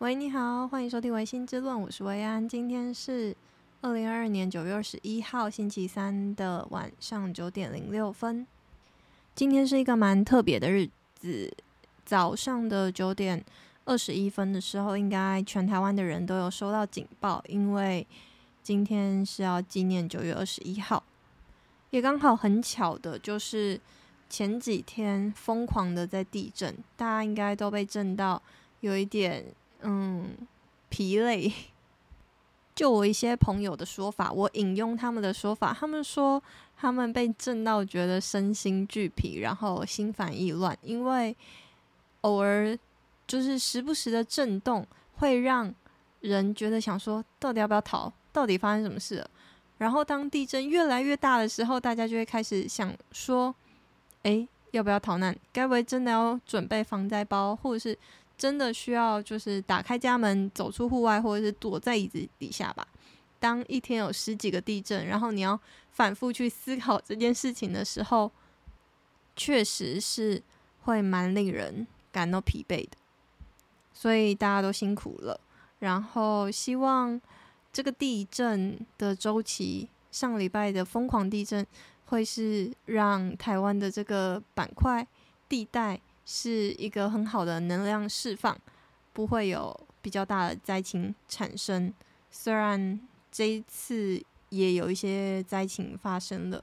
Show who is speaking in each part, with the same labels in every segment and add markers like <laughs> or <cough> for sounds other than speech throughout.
Speaker 1: 喂，你好，欢迎收听《薇心之论》，我是薇安。今天是二零二二年九月二十一号星期三的晚上九点零六分。今天是一个蛮特别的日子，早上的九点二十一分的时候，应该全台湾的人都有收到警报，因为今天是要纪念九月二十一号，也刚好很巧的就是。前几天疯狂的在地震，大家应该都被震到有一点嗯疲累。<laughs> 就我一些朋友的说法，我引用他们的说法，他们说他们被震到觉得身心俱疲，然后心烦意乱，因为偶尔就是时不时的震动会让人觉得想说到底要不要逃，到底发生什么事了。然后当地震越来越大的时候，大家就会开始想说。诶，要不要逃难？该不会真的要准备防灾包，或者是真的需要就是打开家门走出户外，或者是躲在椅子底下吧？当一天有十几个地震，然后你要反复去思考这件事情的时候，确实是会蛮令人感到疲惫的。所以大家都辛苦了。然后希望这个地震的周期，上礼拜的疯狂地震。会是让台湾的这个板块地带是一个很好的能量释放，不会有比较大的灾情产生。虽然这一次也有一些灾情发生了，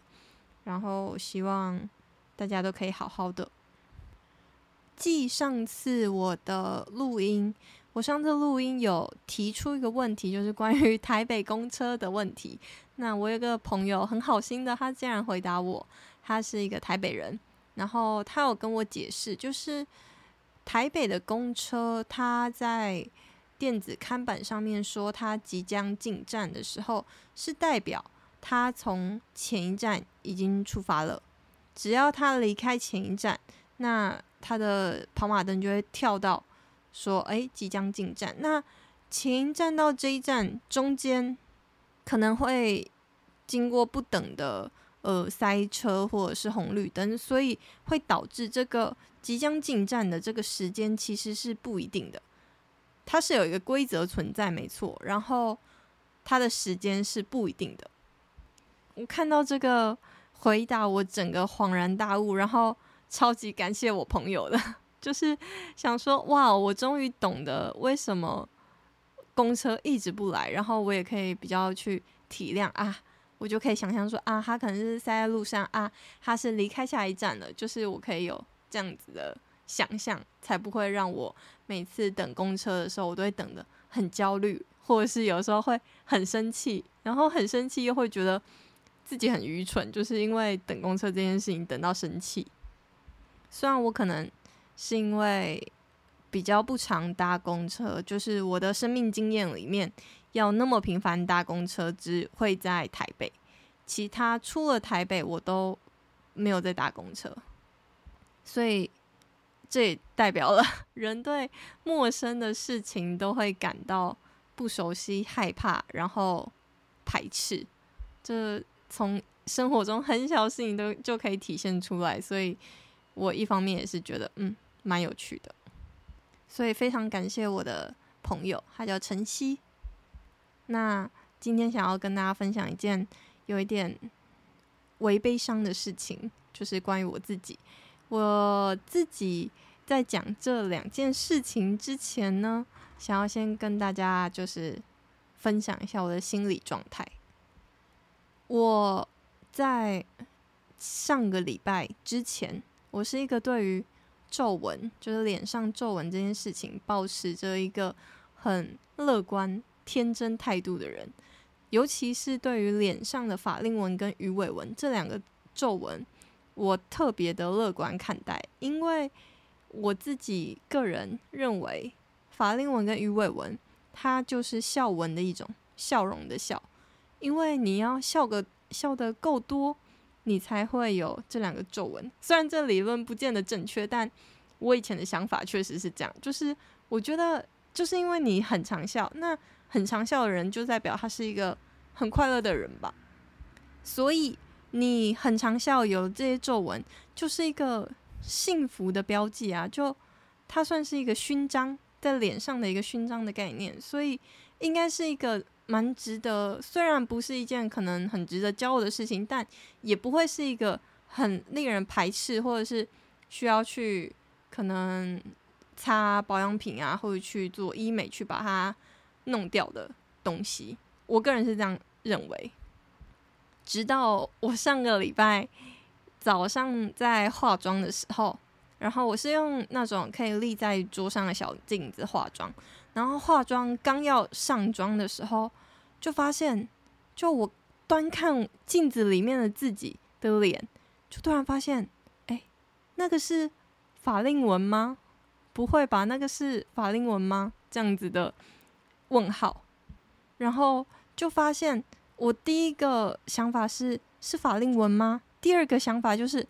Speaker 1: 然后希望大家都可以好好的。继上次我的录音，我上次录音有提出一个问题，就是关于台北公车的问题。那我有个朋友很好心的，他竟然回答我，他是一个台北人，然后他有跟我解释，就是台北的公车，他在电子看板上面说他即将进站的时候，是代表他从前一站已经出发了，只要他离开前一站，那他的跑马灯就会跳到说，哎，即将进站。那前一站到这一站中间。可能会经过不等的呃塞车或者是红绿灯，所以会导致这个即将进站的这个时间其实是不一定的。它是有一个规则存在，没错，然后它的时间是不一定的。我看到这个回答，我整个恍然大悟，然后超级感谢我朋友的，<laughs> 就是想说哇，我终于懂得为什么。公车一直不来，然后我也可以比较去体谅啊，我就可以想象说啊，他可能是塞在路上啊，他是离开下一站了，就是我可以有这样子的想象，才不会让我每次等公车的时候，我都会等得很焦虑，或者是有时候会很生气，然后很生气又会觉得自己很愚蠢，就是因为等公车这件事情等到生气。虽然我可能是因为。比较不常搭公车，就是我的生命经验里面，要那么频繁搭公车，只会在台北，其他出了台北我都没有在搭公车，所以这也代表了 <laughs> 人对陌生的事情都会感到不熟悉、害怕，然后排斥。这从生活中很小事情都就可以体现出来，所以我一方面也是觉得，嗯，蛮有趣的。所以非常感谢我的朋友，他叫晨曦。那今天想要跟大家分享一件有一点微悲伤的事情，就是关于我自己。我自己在讲这两件事情之前呢，想要先跟大家就是分享一下我的心理状态。我在上个礼拜之前，我是一个对于皱纹就是脸上皱纹这件事情，保持着一个很乐观、天真态度的人，尤其是对于脸上的法令纹跟鱼尾纹这两个皱纹，我特别的乐观看待，因为我自己个人认为，法令纹跟鱼尾纹它就是笑纹的一种，笑容的笑，因为你要笑个笑得够多。你才会有这两个皱纹。虽然这理论不见得正确，但我以前的想法确实是这样。就是我觉得，就是因为你很常笑，那很长笑的人就代表他是一个很快乐的人吧。所以你很长笑，有这些皱纹，就是一个幸福的标记啊。就它算是一个勋章，在脸上的一个勋章的概念，所以应该是一个蛮值得，虽然不是一件可能很值得骄傲的事情，但也不会是一个很令人排斥，或者是需要去可能擦保养品啊，或者去做医美去把它弄掉的东西。我个人是这样认为。直到我上个礼拜早上在化妆的时候。然后我是用那种可以立在桌上的小镜子化妆，然后化妆刚要上妆的时候，就发现，就我端看镜子里面的自己的脸，就突然发现，哎，那个是法令纹吗？不会吧，那个是法令纹吗？这样子的问号，然后就发现，我第一个想法是是法令纹吗？第二个想法就是。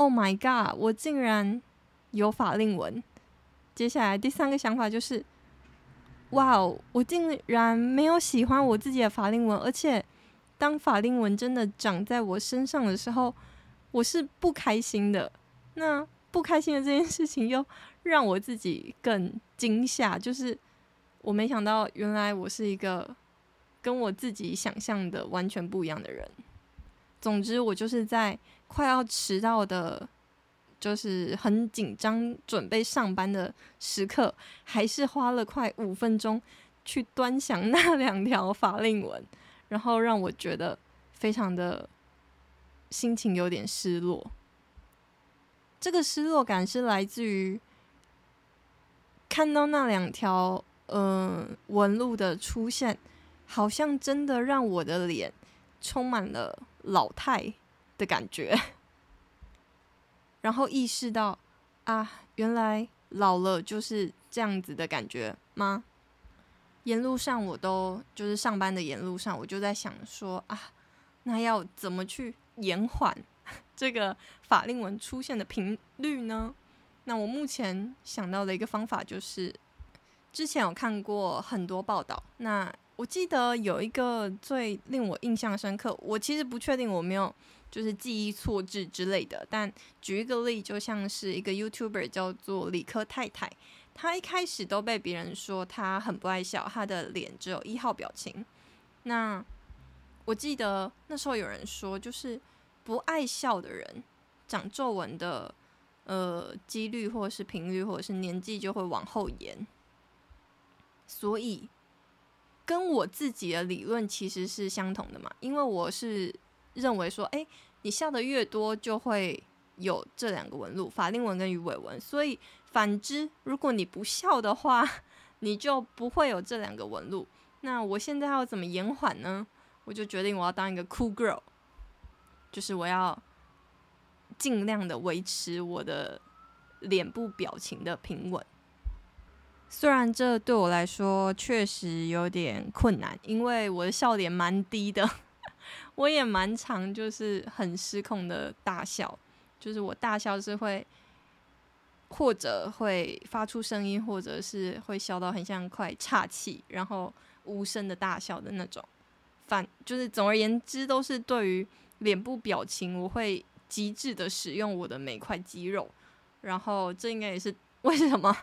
Speaker 1: Oh my god！我竟然有法令纹。接下来第三个想法就是，哇哦！我竟然没有喜欢我自己的法令纹，而且当法令纹真的长在我身上的时候，我是不开心的。那不开心的这件事情又让我自己更惊吓，就是我没想到原来我是一个跟我自己想象的完全不一样的人。总之，我就是在快要迟到的，就是很紧张准备上班的时刻，还是花了快五分钟去端详那两条法令纹，然后让我觉得非常的心情有点失落。这个失落感是来自于看到那两条嗯纹路的出现，好像真的让我的脸充满了。老态的感觉，<laughs> 然后意识到啊，原来老了就是这样子的感觉吗？沿路上我都就是上班的沿路上，我就在想说啊，那要怎么去延缓 <laughs> 这个法令纹出现的频率呢？那我目前想到的一个方法就是，之前有看过很多报道，那。我记得有一个最令我印象深刻，我其实不确定我没有就是记忆错置之类的，但举一个例，就像是一个 YouTuber 叫做理科太太，她一开始都被别人说她很不爱笑，她的脸只有一号表情。那我记得那时候有人说，就是不爱笑的人长皱纹的呃几率或者是频率或者是年纪就会往后延，所以。跟我自己的理论其实是相同的嘛，因为我是认为说，诶，你笑的越多，就会有这两个纹路，法令纹跟鱼尾纹。所以反之，如果你不笑的话，<laughs> 你就不会有这两个纹路。那我现在要怎么延缓呢？我就决定我要当一个 cool girl，就是我要尽量的维持我的脸部表情的平稳。虽然这对我来说确实有点困难，因为我的笑点蛮低的，<laughs> 我也蛮常就是很失控的大笑，就是我大笑是会或者会发出声音，或者是会笑到很像快岔气，然后无声的大笑的那种。反就是总而言之，都是对于脸部表情，我会极致的使用我的每块肌肉，然后这应该也是 <laughs> 为什么。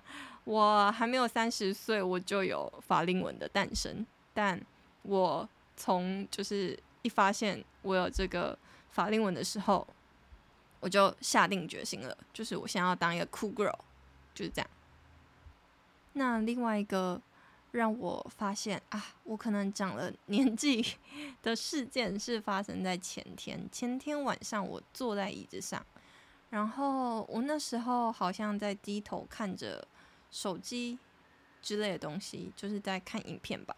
Speaker 1: 我还没有三十岁，我就有法令纹的诞生。但我从就是一发现我有这个法令纹的时候，我就下定决心了，就是我想要当一个 cool girl，就是这样。那另外一个让我发现啊，我可能长了年纪 <laughs> 的事件是发生在前天。前天晚上我坐在椅子上，然后我那时候好像在低头看着。手机之类的东西，就是在看影片吧。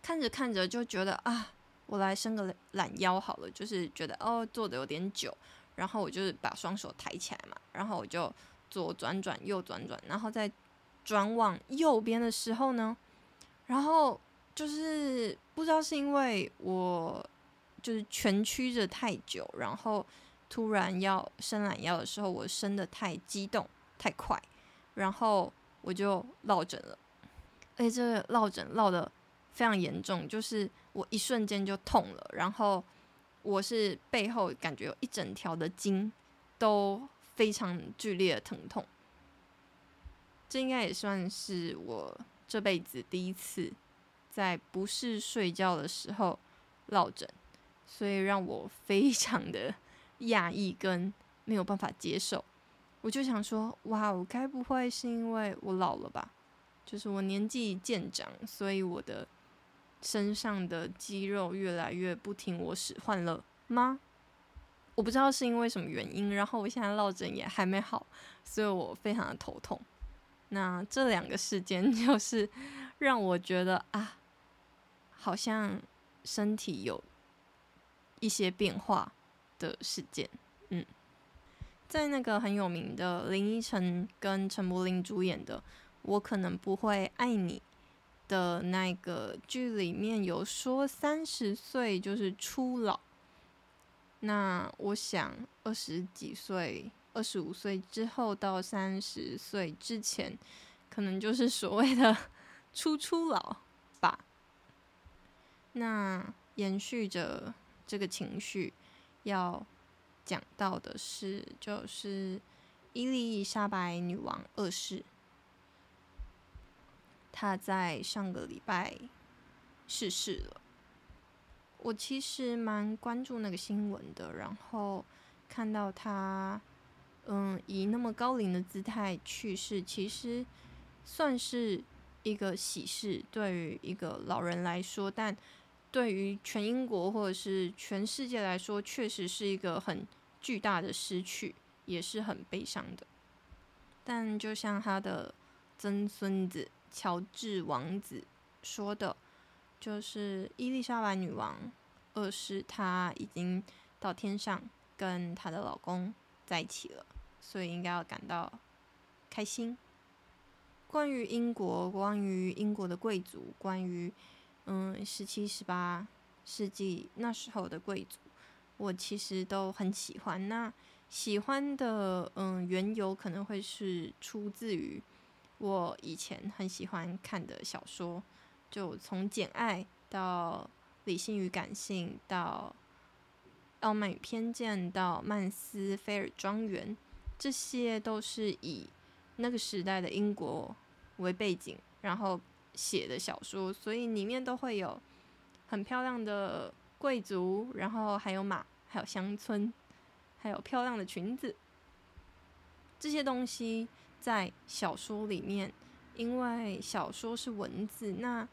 Speaker 1: 看着看着就觉得啊，我来伸个懒腰好了。就是觉得哦，坐的有点久，然后我就是把双手抬起来嘛，然后我就左转转，右转转，然后再转往右边的时候呢，然后就是不知道是因为我就是蜷曲着太久，然后突然要伸懒腰的时候，我伸的太激动太快。然后我就落枕了，而且这个落枕落的非常严重，就是我一瞬间就痛了，然后我是背后感觉有一整条的筋都非常剧烈的疼痛。这应该也算是我这辈子第一次在不是睡觉的时候落枕，所以让我非常的讶异跟没有办法接受。我就想说，哇，我该不会是因为我老了吧？就是我年纪渐长，所以我的身上的肌肉越来越不听我使唤了吗？我不知道是因为什么原因，然后我现在落枕也还没好，所以我非常的头痛。那这两个事件 <laughs> 就是让我觉得啊，好像身体有一些变化的事件。嗯，在那个很有名的林依晨跟陈柏霖主演的《我可能不会爱你》的那个剧里面有说三十岁就是初老。那我想二十几岁。二十五岁之后到三十岁之前，可能就是所谓的初初老吧。那延续着这个情绪，要讲到的是，就是伊丽莎白女王二世，她在上个礼拜逝世了。我其实蛮关注那个新闻的，然后看到她。嗯，以那么高龄的姿态去世，其实算是一个喜事，对于一个老人来说，但对于全英国或者是全世界来说，确实是一个很巨大的失去，也是很悲伤的。但就像他的曾孙子乔治王子说的，就是伊丽莎白女王二世，她已经到天上跟她的老公在一起了。所以应该要感到开心。关于英国，关于英国的贵族，关于嗯十七、十八世纪那时候的贵族，我其实都很喜欢。那喜欢的嗯缘由可能会是出自于我以前很喜欢看的小说，就从《简爱》到《理性与感性》到《傲慢与偏见》到《曼斯菲尔庄园》。这些都是以那个时代的英国为背景，然后写的小说，所以里面都会有很漂亮的贵族，然后还有马，还有乡村，还有漂亮的裙子。这些东西在小说里面，因为小说是文字，那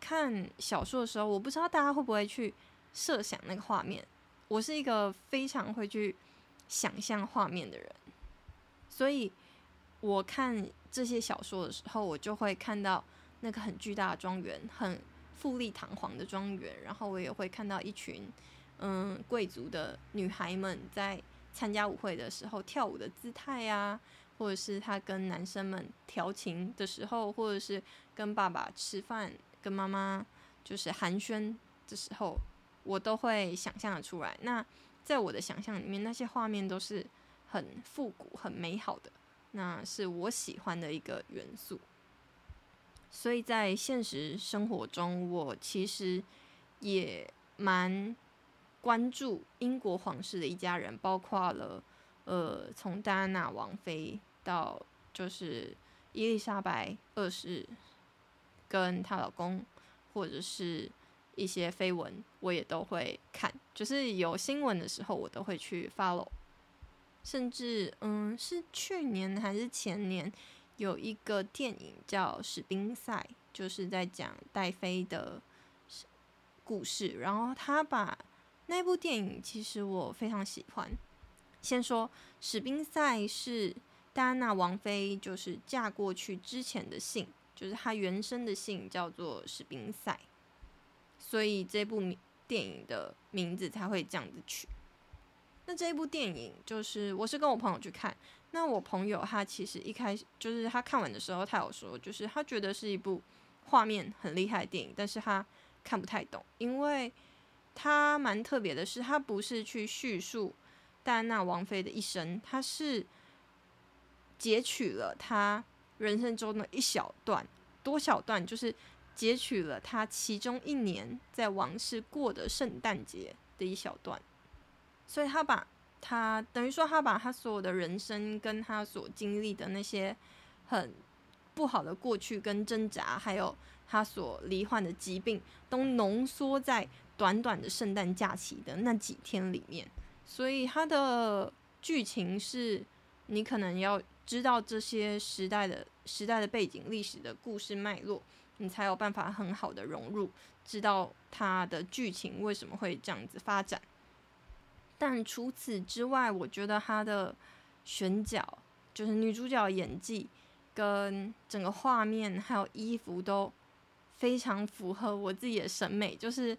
Speaker 1: 看小说的时候，我不知道大家会不会去设想那个画面。我是一个非常会去想象画面的人。所以，我看这些小说的时候，我就会看到那个很巨大的庄园，很富丽堂皇的庄园。然后，我也会看到一群嗯贵族的女孩们在参加舞会的时候跳舞的姿态啊，或者是她跟男生们调情的时候，或者是跟爸爸吃饭、跟妈妈就是寒暄的时候，我都会想象得出来。那在我的想象里面，那些画面都是。很复古、很美好的，那是我喜欢的一个元素。所以在现实生活中，我其实也蛮关注英国皇室的一家人，包括了呃，从戴安娜王妃到就是伊丽莎白二世跟她老公，或者是一些绯闻，我也都会看。就是有新闻的时候，我都会去 follow。甚至，嗯，是去年还是前年，有一个电影叫《史宾赛》，就是在讲戴妃的故事。然后他把那部电影，其实我非常喜欢。先说《史宾赛》是戴安娜王妃，就是嫁过去之前的姓，就是她原生的姓叫做史宾赛，所以这部电影的名字才会这样子取。那这一部电影就是我是跟我朋友去看，那我朋友他其实一开始就是他看完的时候，他有说就是他觉得是一部画面很厉害的电影，但是他看不太懂，因为他蛮特别的是，他不是去叙述戴安娜王妃的一生，他是截取了他人生中的一小段，多小段，就是截取了他其中一年在王室过的圣诞节的一小段。所以他把他等于说，他把他所有的人生跟他所经历的那些很不好的过去跟挣扎，还有他所罹患的疾病，都浓缩在短短的圣诞假期的那几天里面。所以他的剧情是，你可能要知道这些时代的时代的背景、历史的故事脉络，你才有办法很好的融入，知道他的剧情为什么会这样子发展。但除此之外，我觉得他的选角，就是女主角演技，跟整个画面还有衣服都非常符合我自己的审美。就是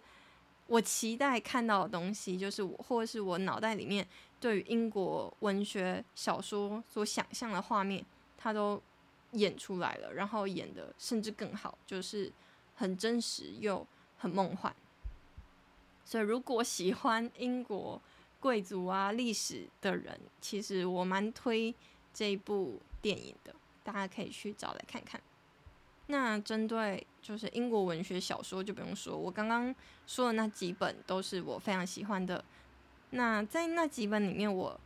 Speaker 1: 我期待看到的东西，就是我或是我脑袋里面对于英国文学小说所想象的画面，他都演出来了，然后演得甚至更好，就是很真实又很梦幻。所以如果喜欢英国，贵族啊，历史的人，其实我蛮推这一部电影的，大家可以去找来看看。那针对就是英国文学小说就不用说，我刚刚说的那几本都是我非常喜欢的。那在那几本里面我，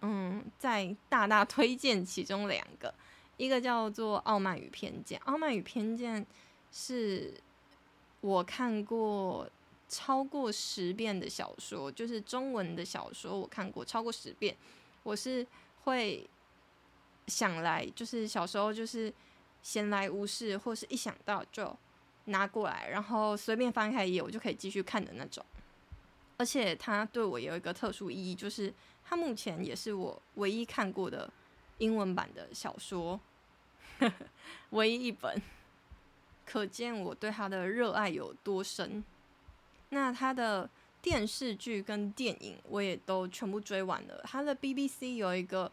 Speaker 1: 嗯再大大推荐其中两个，一个叫做《傲慢与偏见》，《傲慢与偏见》是我看过。超过十遍的小说，就是中文的小说，我看过超过十遍。我是会想来，就是小时候就是闲来无事，或是一想到就拿过来，然后随便翻开一页，我就可以继续看的那种。而且它对我有一个特殊意义，就是它目前也是我唯一看过的英文版的小说，<laughs> 唯一一本，可见我对它的热爱有多深。那他的电视剧跟电影我也都全部追完了。他的 BBC 有一个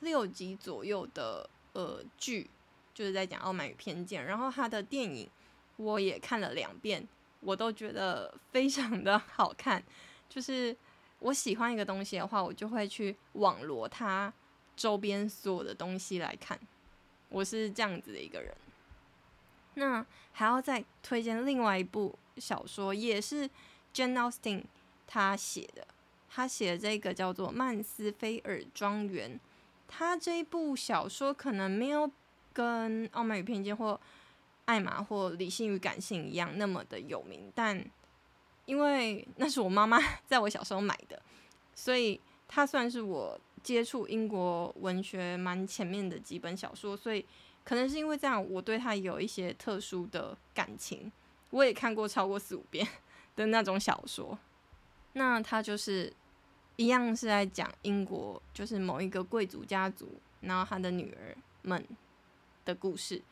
Speaker 1: 六集左右的呃剧，就是在讲《傲慢与偏见》。然后他的电影我也看了两遍，我都觉得非常的好看。就是我喜欢一个东西的话，我就会去网罗它周边所有的东西来看。我是这样子的一个人。那还要再推荐另外一部。小说也是 Jane Austen 他写的，他写的这个叫做《曼斯菲尔庄园》。他这一部小说可能没有跟《傲慢与偏见》或《艾玛》或《理性与感性》一样那么的有名，但因为那是我妈妈 <laughs> 在我小时候买的，所以它算是我接触英国文学蛮前面的几本小说，所以可能是因为这样，我对他有一些特殊的感情。我也看过超过四五遍的那种小说，那他就是一样是在讲英国，就是某一个贵族家族，然后他的女儿们的故事。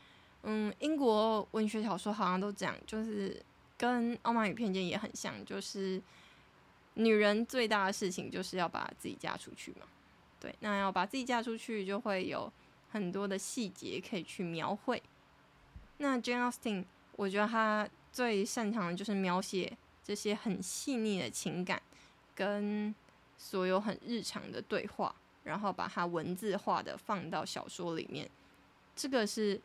Speaker 1: 嗯，英国文学小说好像都讲，就是跟《傲慢与偏见》也很像，就是女人最大的事情就是要把自己嫁出去嘛。对，那要把自己嫁出去，就会有很多的细节可以去描绘。那 Jane Austen，我觉得他。最擅长的就是描写这些很细腻的情感，跟所有很日常的对话，然后把它文字化的放到小说里面，这个是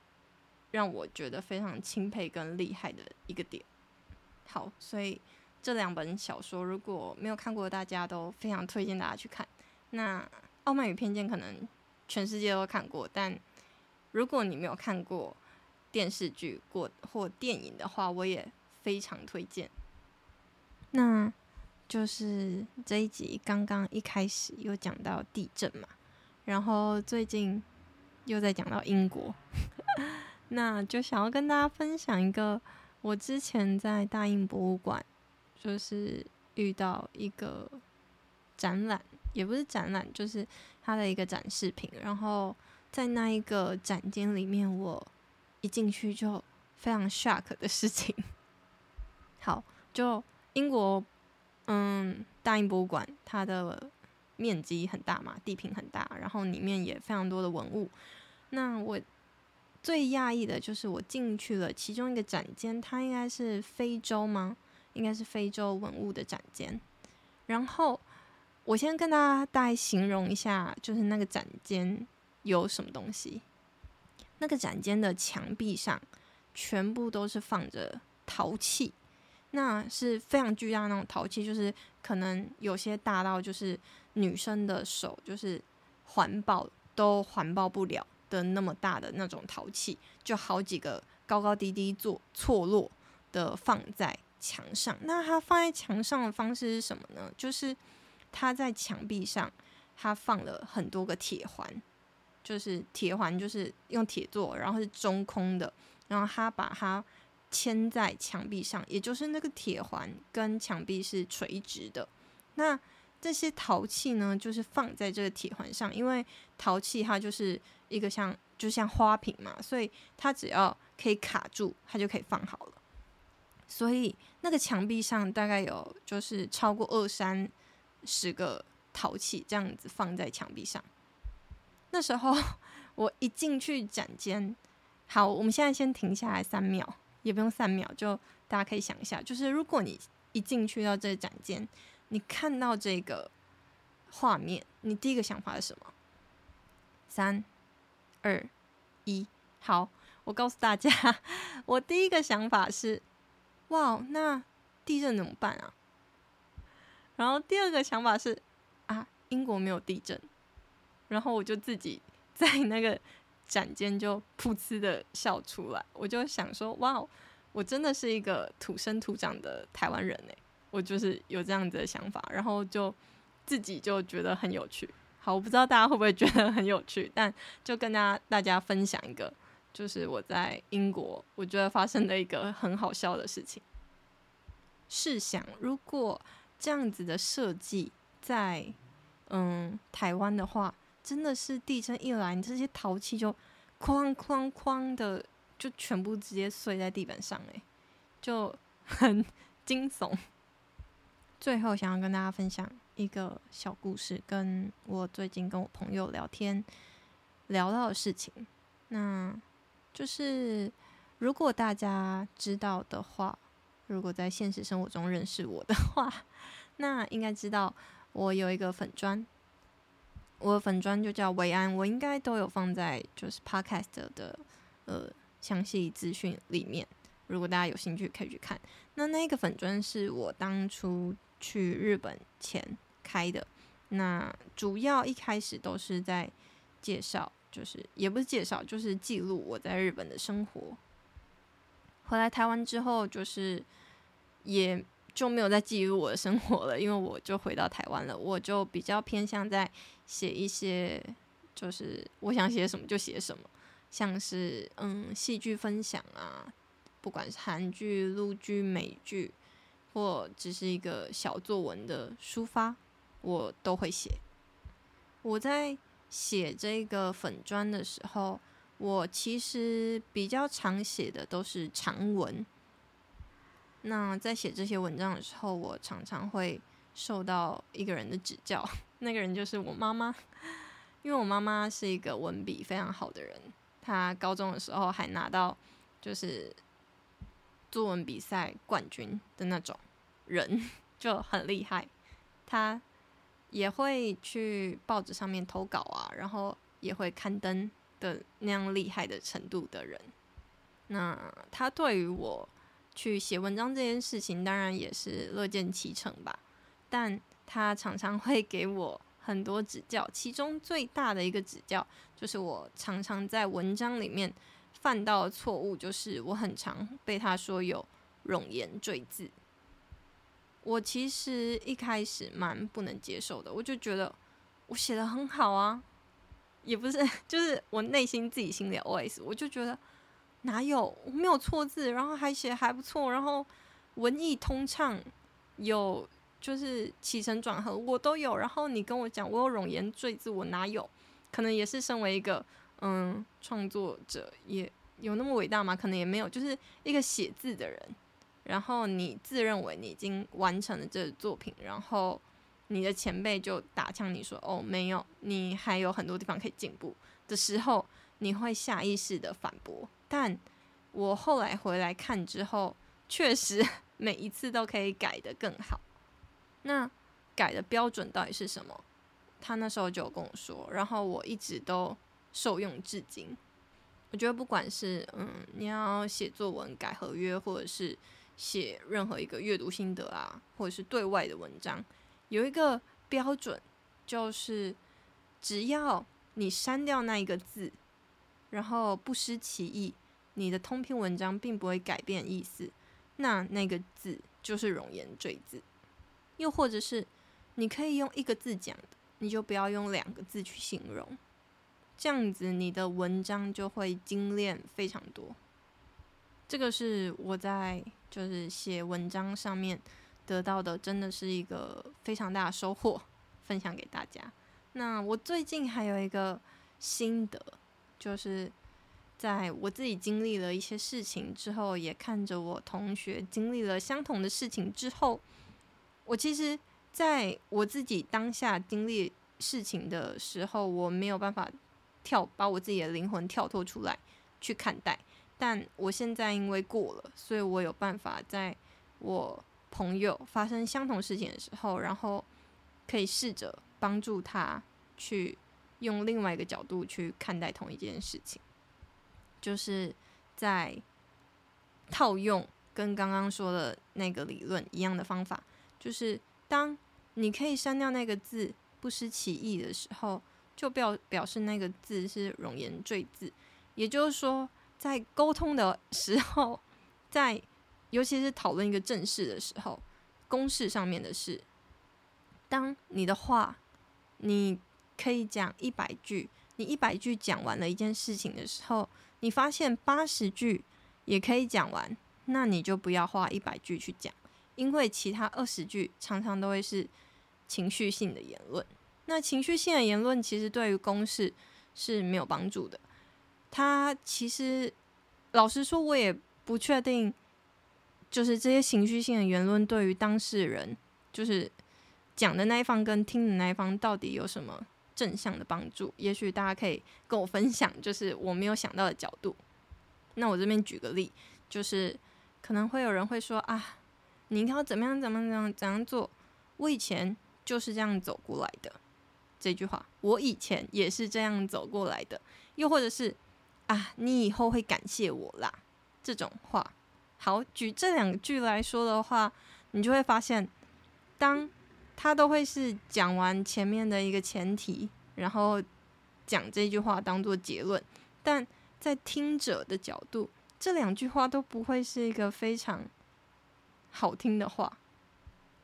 Speaker 1: 让我觉得非常钦佩跟厉害的一个点。好，所以这两本小说如果没有看过的，大家都非常推荐大家去看。那《傲慢与偏见》可能全世界都看过，但如果你没有看过，电视剧过或电影的话，我也非常推荐。那就是这一集刚刚一开始又讲到地震嘛，然后最近又在讲到英国，<laughs> 那就想要跟大家分享一个我之前在大英博物馆就是遇到一个展览，也不是展览，就是它的一个展示品。然后在那一个展间里面，我。一进去就非常 shock 的事情。<laughs> 好，就英国，嗯，大英博物馆，它的面积很大嘛，地坪很大，然后里面也非常多的文物。那我最讶异的就是我进去了其中一个展间，它应该是非洲吗？应该是非洲文物的展间。然后我先跟大家大概形容一下，就是那个展间有什么东西。那个展间的墙壁上全部都是放着陶器，那是非常巨大的那种陶器，就是可能有些大到就是女生的手就是环抱都环抱不了的那么大的那种陶器，就好几个高高低低做错落的放在墙上。那它放在墙上的方式是什么呢？就是它在墙壁上，它放了很多个铁环，就是铁环就是用铁做，然后是中空的，然后它把它牵在墙壁上，也就是那个铁环跟墙壁是垂直的。那这些陶器呢，就是放在这个铁环上，因为陶器它就是一个像就像花瓶嘛，所以它只要可以卡住，它就可以放好了。所以那个墙壁上大概有就是超过二三十个陶器这样子放在墙壁上。那时候 <laughs> 我一进去展间，好，我们现在先停下来三秒，也不用三秒，就大家可以想一下，就是如果你一进去到这个展间。你看到这个画面，你第一个想法是什么？三、二、一，好，我告诉大家，<laughs> 我第一个想法是：哇，那地震怎么办啊？然后第二个想法是：啊，英国没有地震。然后我就自己 <laughs> 在那个展间就噗呲的笑出来，我就想说：哇，我真的是一个土生土长的台湾人哎。我就是有这样子的想法，然后就自己就觉得很有趣。好，我不知道大家会不会觉得很有趣，但就跟大家大家分享一个，就是我在英国我觉得发生的一个很好笑的事情。试想，如果这样子的设计在嗯台湾的话，真的是地震一来，你这些陶器就哐哐哐的就全部直接碎在地板上，欸，就很 <laughs> 惊悚。最后，想要跟大家分享一个小故事，跟我最近跟我朋友聊天聊到的事情。那就是，如果大家知道的话，如果在现实生活中认识我的话，那应该知道我有一个粉专，我的粉专就叫维安，我应该都有放在就是 Podcast 的呃详细资讯里面。如果大家有兴趣，可以去看。那那个粉专是我当初。去日本前开的，那主要一开始都是在介绍，就是也不是介绍，就是记录我在日本的生活。回来台湾之后，就是也就没有再记录我的生活了，因为我就回到台湾了。我就比较偏向在写一些，就是我想写什么就写什么，像是嗯戏剧分享啊，不管是韩剧、陆剧、美剧。或只是一个小作文的抒发，我都会写。我在写这个粉专的时候，我其实比较常写的都是长文。那在写这些文章的时候，我常常会受到一个人的指教，那个人就是我妈妈，因为我妈妈是一个文笔非常好的人，她高中的时候还拿到就是。作文比赛冠军的那种人就很厉害，她也会去报纸上面投稿啊，然后也会刊登的那样厉害的程度的人。那他对于我去写文章这件事情，当然也是乐见其成吧。但他常常会给我很多指教，其中最大的一个指教就是我常常在文章里面。犯到的错误就是我很常被他说有冗言赘字，我其实一开始蛮不能接受的，我就觉得我写得很好啊，也不是，<laughs> 就是我内心自己心里 OS，我就觉得哪有我没有错字，然后还写还不错，然后文艺通畅，有就是起承转合我都有，然后你跟我讲我有冗言赘字，我哪有？可能也是身为一个。嗯，创作者也有那么伟大吗？可能也没有，就是一个写字的人，然后你自认为你已经完成了这个作品，然后你的前辈就打枪你说：“哦，没有，你还有很多地方可以进步。”的时候，你会下意识的反驳。但我后来回来看之后，确实 <laughs> 每一次都可以改得更好。那改的标准到底是什么？他那时候就跟我说，然后我一直都。受用至今，我觉得不管是嗯，你要写作文、改合约，或者是写任何一个阅读心得啊，或者是对外的文章，有一个标准，就是只要你删掉那一个字，然后不失其意，你的通篇文章并不会改变意思，那那个字就是冗言赘字。又或者是你可以用一个字讲的，你就不要用两个字去形容，这样子你的文章就会精炼非常多。这个是我在就是写文章上面得到的，真的是一个非常大的收获，分享给大家。那我最近还有一个心得，就是在我自己经历了一些事情之后，也看着我同学经历了相同的事情之后，我其实在我自己当下经历事情的时候，我没有办法跳，把我自己的灵魂跳脱出来去看待。但我现在因为过了，所以我有办法在我朋友发生相同事情的时候，然后可以试着帮助他去用另外一个角度去看待同一件事情，就是在套用跟刚刚说的那个理论一样的方法，就是当你可以删掉那个字不失其意的时候，就表表示那个字是冗言赘字，也就是说。在沟通的时候，在尤其是讨论一个正事的时候，公事上面的事，当你的话，你可以讲一百句，你一百句讲完了一件事情的时候，你发现八十句也可以讲完，那你就不要花一百句去讲，因为其他二十句常常都会是情绪性的言论。那情绪性的言论其实对于公事是没有帮助的。他其实，老实说，我也不确定，就是这些情绪性的言论对于当事人，就是讲的那一方跟听的那一方，到底有什么正向的帮助？也许大家可以跟我分享，就是我没有想到的角度。那我这边举个例，就是可能会有人会说啊，你应该要怎么样怎么样怎样怎样做？我以前就是这样走过来的。这句话，我以前也是这样走过来的。又或者是。啊，你以后会感谢我啦，这种话。好，举这两句来说的话，你就会发现，当他都会是讲完前面的一个前提，然后讲这句话当做结论，但在听者的角度，这两句话都不会是一个非常好听的话，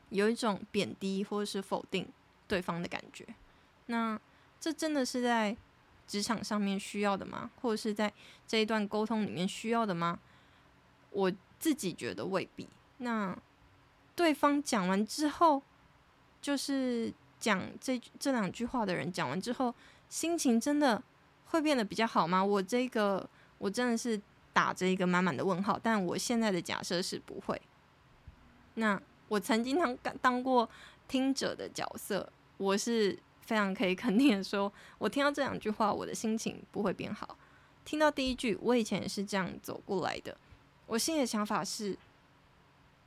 Speaker 1: 有一种贬低或者是否定对方的感觉。那这真的是在。职场上面需要的吗？或者是在这一段沟通里面需要的吗？我自己觉得未必。那对方讲完之后，就是讲这这两句话的人讲完之后，心情真的会变得比较好吗？我这个我真的是打着一个满满的问号。但我现在的假设是不会。那我曾经当当过听者的角色，我是。非常可以肯定的说，我听到这两句话，我的心情不会变好。听到第一句，我以前也是这样走过来的。我心里的想法是：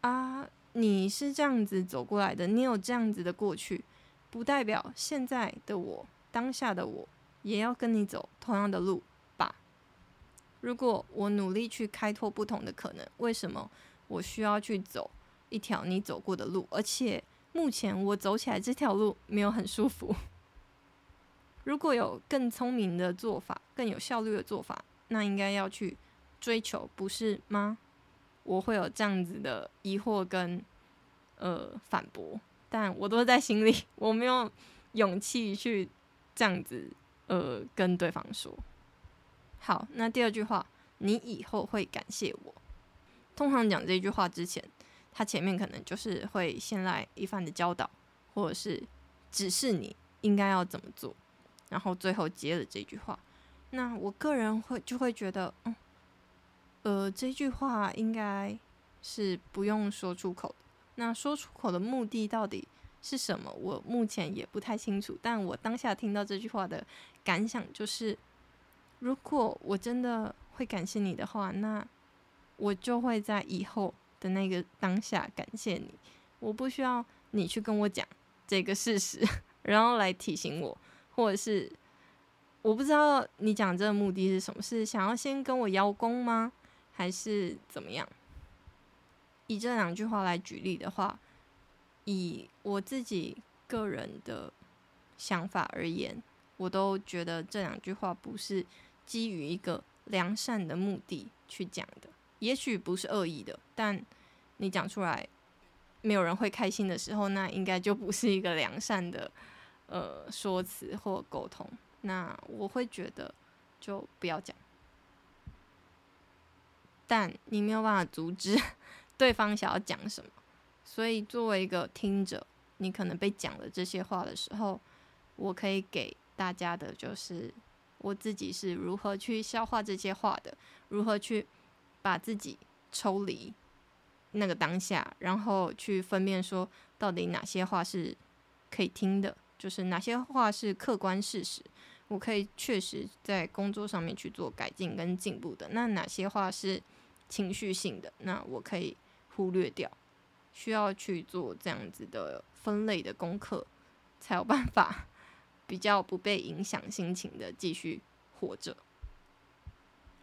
Speaker 1: 啊，你是这样子走过来的，你有这样子的过去，不代表现在的我、当下的我也要跟你走同样的路吧？如果我努力去开拓不同的可能，为什么我需要去走一条你走过的路？而且目前我走起来这条路没有很舒服。如果有更聪明的做法，更有效率的做法，那应该要去追求，不是吗？我会有这样子的疑惑跟呃反驳，但我都在心里，我没有勇气去这样子呃跟对方说。好，那第二句话，你以后会感谢我。通常讲这句话之前，他前面可能就是会先来一番的教导，或者是指示你应该要怎么做。然后最后接了这句话，那我个人会就会觉得，嗯，呃，这句话应该是不用说出口的。那说出口的目的到底是什么？我目前也不太清楚。但我当下听到这句话的感想就是，如果我真的会感谢你的话，那我就会在以后的那个当下感谢你。我不需要你去跟我讲这个事实，然后来提醒我。或者是我不知道你讲这个目的是什么？是想要先跟我邀功吗？还是怎么样？以这两句话来举例的话，以我自己个人的想法而言，我都觉得这两句话不是基于一个良善的目的去讲的，也许不是恶意的，但你讲出来没有人会开心的时候，那应该就不是一个良善的呃说辞或沟通。那我会觉得就不要讲，但你没有办法阻止 <laughs> 对方想要讲什么，所以作为一个听者，你可能被讲了这些话的时候，我可以给大家的就是。我自己是如何去消化这些话的，如何去把自己抽离那个当下，然后去分辨说到底哪些话是可以听的，就是哪些话是客观事实，我可以确实在工作上面去做改进跟进步的。那哪些话是情绪性的，那我可以忽略掉，需要去做这样子的分类的功课，才有办法。<laughs> 比较不被影响心情的继续活着，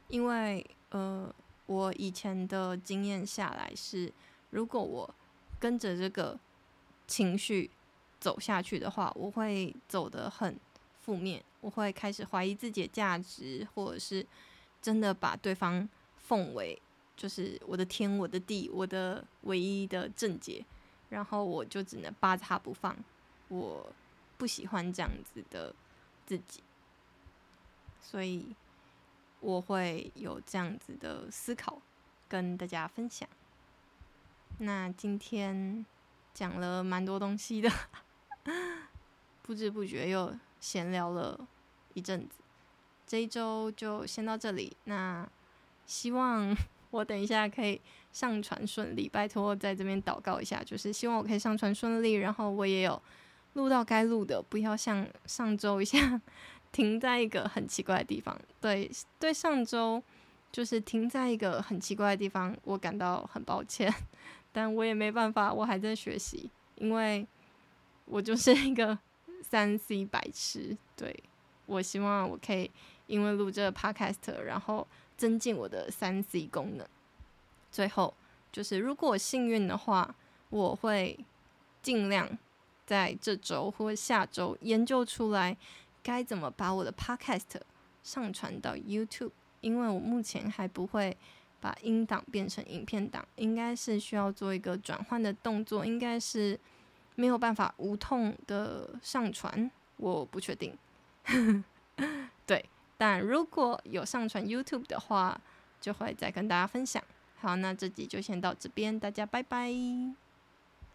Speaker 1: 因为呃，我以前的经验下来是，如果我跟着这个情绪走下去的话，我会走得很负面，我会开始怀疑自己的价值，或者是真的把对方奉为就是我的天、我的地、我的唯一的正解，然后我就只能扒着他不放，我。不喜欢这样子的自己，所以我会有这样子的思考跟大家分享。那今天讲了蛮多东西的，<laughs> 不知不觉又闲聊了一阵子。这一周就先到这里。那希望我等一下可以上传顺利，拜托在这边祷告一下，就是希望我可以上传顺利，然后我也有。录到该录的，不要像上周一样 <laughs> 停在一个很奇怪的地方。对，对，上周就是停在一个很奇怪的地方，我感到很抱歉，<laughs> 但我也没办法，我还在学习，因为我就是一个 <laughs> 三 C 白痴。对，我希望我可以因为录这个 Podcast，然后增进我的三 C 功能。最后就是，如果幸运的话，我会尽量。在这周或下周研究出来该怎么把我的 Podcast 上传到 YouTube，因为我目前还不会把音档变成影片档，应该是需要做一个转换的动作，应该是没有办法无痛的上传，我不确定。<laughs> 对，但如果有上传 YouTube 的话，就会再跟大家分享。好，那这集就先到这边，大家拜拜。